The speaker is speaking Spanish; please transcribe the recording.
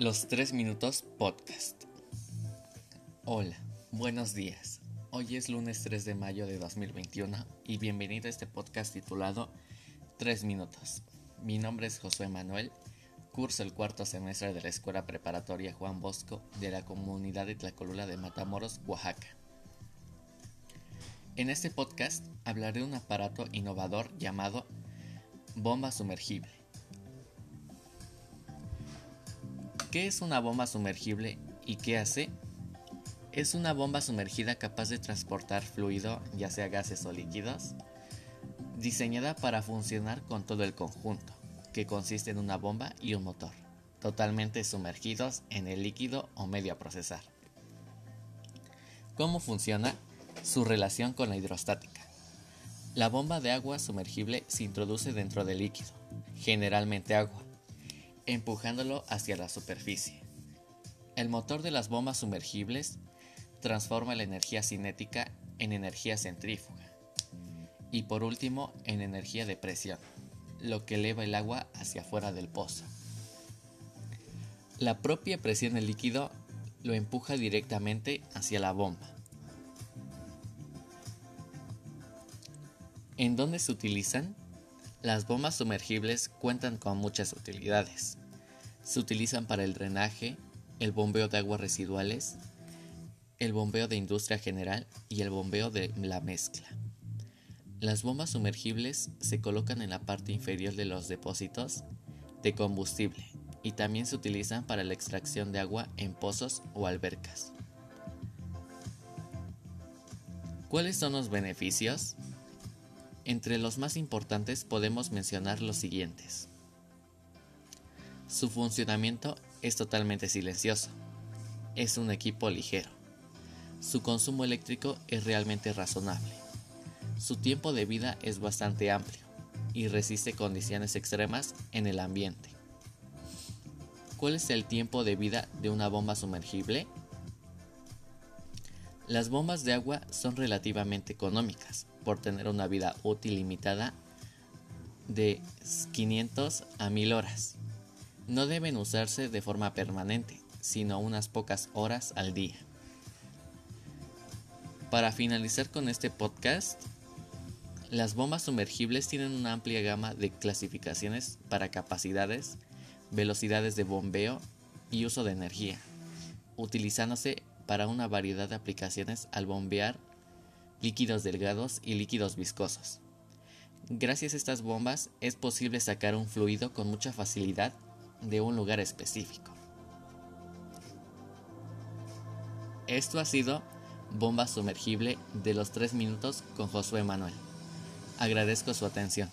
Los 3 Minutos Podcast. Hola, buenos días. Hoy es lunes 3 de mayo de 2021 y bienvenido a este podcast titulado 3 Minutos. Mi nombre es Josué Manuel, curso el cuarto semestre de la Escuela Preparatoria Juan Bosco de la comunidad de Tlacolula de Matamoros, Oaxaca. En este podcast hablaré de un aparato innovador llamado bomba sumergible ¿Qué es una bomba sumergible y qué hace? Es una bomba sumergida capaz de transportar fluido, ya sea gases o líquidos, diseñada para funcionar con todo el conjunto, que consiste en una bomba y un motor, totalmente sumergidos en el líquido o medio a procesar. ¿Cómo funciona? Su relación con la hidrostática. La bomba de agua sumergible se introduce dentro del líquido, generalmente agua, empujándolo hacia la superficie. El motor de las bombas sumergibles transforma la energía cinética en energía centrífuga y por último en energía de presión, lo que eleva el agua hacia afuera del pozo. La propia presión del líquido lo empuja directamente hacia la bomba. ¿En dónde se utilizan? Las bombas sumergibles cuentan con muchas utilidades. Se utilizan para el drenaje, el bombeo de aguas residuales, el bombeo de industria general y el bombeo de la mezcla. Las bombas sumergibles se colocan en la parte inferior de los depósitos de combustible y también se utilizan para la extracción de agua en pozos o albercas. ¿Cuáles son los beneficios? Entre los más importantes podemos mencionar los siguientes. Su funcionamiento es totalmente silencioso. Es un equipo ligero. Su consumo eléctrico es realmente razonable. Su tiempo de vida es bastante amplio y resiste condiciones extremas en el ambiente. ¿Cuál es el tiempo de vida de una bomba sumergible? Las bombas de agua son relativamente económicas por tener una vida útil limitada de 500 a 1000 horas. No deben usarse de forma permanente, sino unas pocas horas al día. Para finalizar con este podcast, las bombas sumergibles tienen una amplia gama de clasificaciones para capacidades, velocidades de bombeo y uso de energía, utilizándose para una variedad de aplicaciones al bombear líquidos delgados y líquidos viscosos. Gracias a estas bombas es posible sacar un fluido con mucha facilidad de un lugar específico. Esto ha sido Bomba Sumergible de los 3 minutos con Josué Manuel. Agradezco su atención.